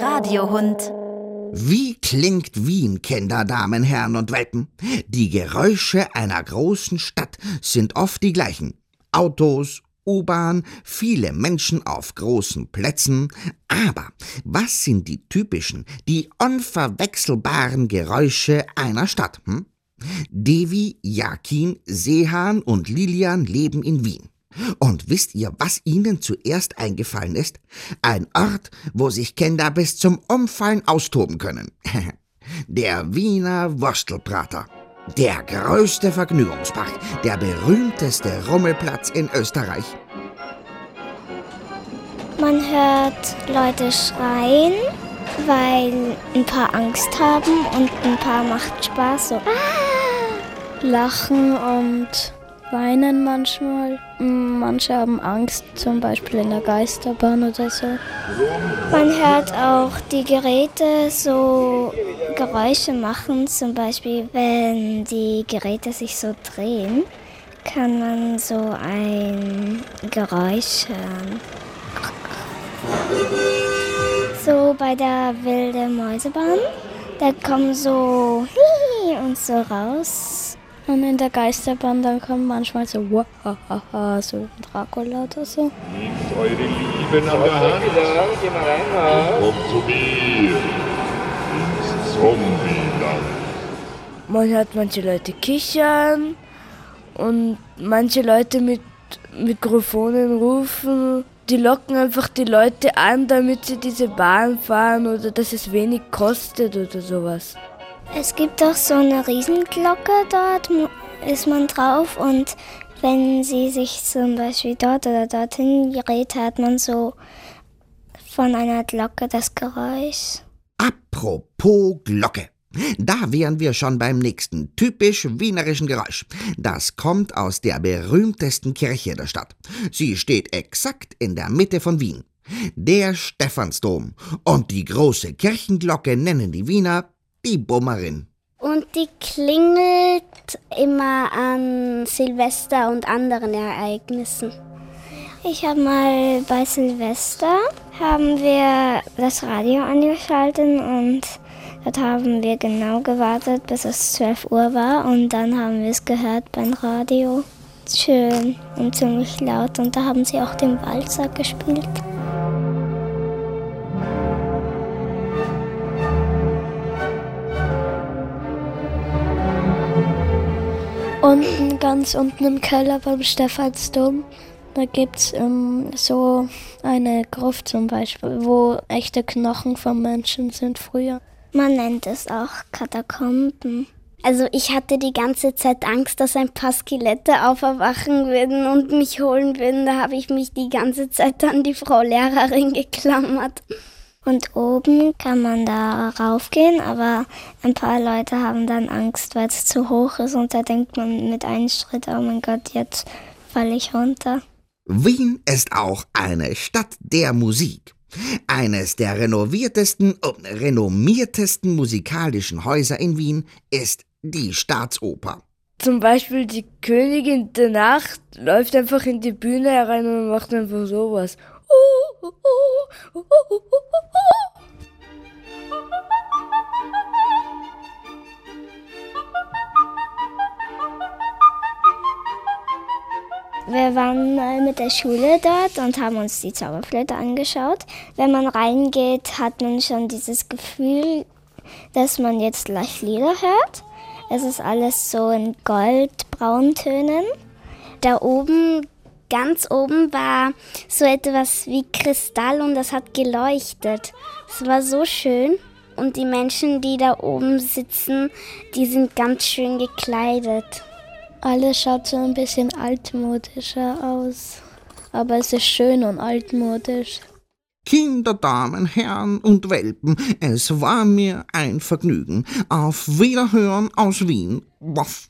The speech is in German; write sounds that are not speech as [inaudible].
Radiohund. Wie klingt Wien, Kinder, Damen, Herren und Welpen? Die Geräusche einer großen Stadt sind oft die gleichen. Autos, U-Bahn, viele Menschen auf großen Plätzen. Aber was sind die typischen, die unverwechselbaren Geräusche einer Stadt? Hm? Devi, Jakin, Sehan und Lilian leben in Wien. Und wisst ihr, was ihnen zuerst eingefallen ist? Ein Ort, wo sich Kinder bis zum Umfallen austoben können. [laughs] Der Wiener Wurstelprater. Der größte Vergnügungspark, der berühmteste Rummelplatz in Österreich. Man hört Leute schreien, weil ein paar Angst haben und ein paar macht Spaß. So. Lachen und weinen manchmal. Manche haben Angst, zum Beispiel in der Geisterbahn oder so. Man hört auch die Geräte so Geräusche machen, zum Beispiel wenn die Geräte sich so drehen, kann man so ein Geräusch hören. So bei der wilde Mäusebahn, da kommen so und so raus und in der Geisterbahn, dann kommt manchmal so, Wahaha, so Dracula oder so. Nehmt eure Lieben an der Hand. Kommt zu mir. Ins Zombieland. Man hört manche Leute kichern und manche Leute mit Mikrofonen rufen. Die locken einfach die Leute an, damit sie diese Bahn fahren oder dass es wenig kostet oder sowas. Es gibt doch so eine Riesenglocke dort, ist man drauf und wenn sie sich zum Beispiel dort oder dorthin gerät, hat man so von einer Glocke das Geräusch. Apropos Glocke. Da wären wir schon beim nächsten typisch wienerischen Geräusch. Das kommt aus der berühmtesten Kirche der Stadt. Sie steht exakt in der Mitte von Wien. Der Stephansdom. Und die große Kirchenglocke nennen die Wiener die Bummerin. Und die klingelt immer an Silvester und anderen Ereignissen. Ich habe mal bei Silvester haben wir das Radio angeschaltet und dort haben wir genau gewartet, bis es 12 Uhr war und dann haben wir es gehört beim Radio. Schön und ziemlich laut und da haben sie auch den Walzer gespielt. Unten, ganz unten im Keller beim Stephansdom, da gibt es ähm, so eine Gruft zum Beispiel, wo echte Knochen von Menschen sind früher. Man nennt es auch Katakomben. Also ich hatte die ganze Zeit Angst, dass ein paar Skelette auferwachen würden und mich holen würden. Da habe ich mich die ganze Zeit an die Frau Lehrerin geklammert. Und oben kann man da raufgehen, aber ein paar Leute haben dann Angst, weil es zu hoch ist und da denkt man mit einem Schritt, oh mein Gott, jetzt falle ich runter. Wien ist auch eine Stadt der Musik. Eines der renoviertesten und renommiertesten musikalischen Häuser in Wien ist die Staatsoper. Zum Beispiel die Königin der Nacht läuft einfach in die Bühne herein und macht einfach sowas. Wir waren mal mit der Schule dort und haben uns die Zauberflöte angeschaut. Wenn man reingeht, hat man schon dieses Gefühl, dass man jetzt gleich Lieder hört. Es ist alles so in Goldbrauntönen. Da oben ganz oben war so etwas wie Kristall und das hat geleuchtet. Es war so schön. Und die Menschen, die da oben sitzen, die sind ganz schön gekleidet. Alles schaut so ein bisschen altmodischer aus. Aber es ist schön und altmodisch. Kinder, Damen, Herren und Welpen, es war mir ein Vergnügen. Auf Wiederhören aus Wien. Waff.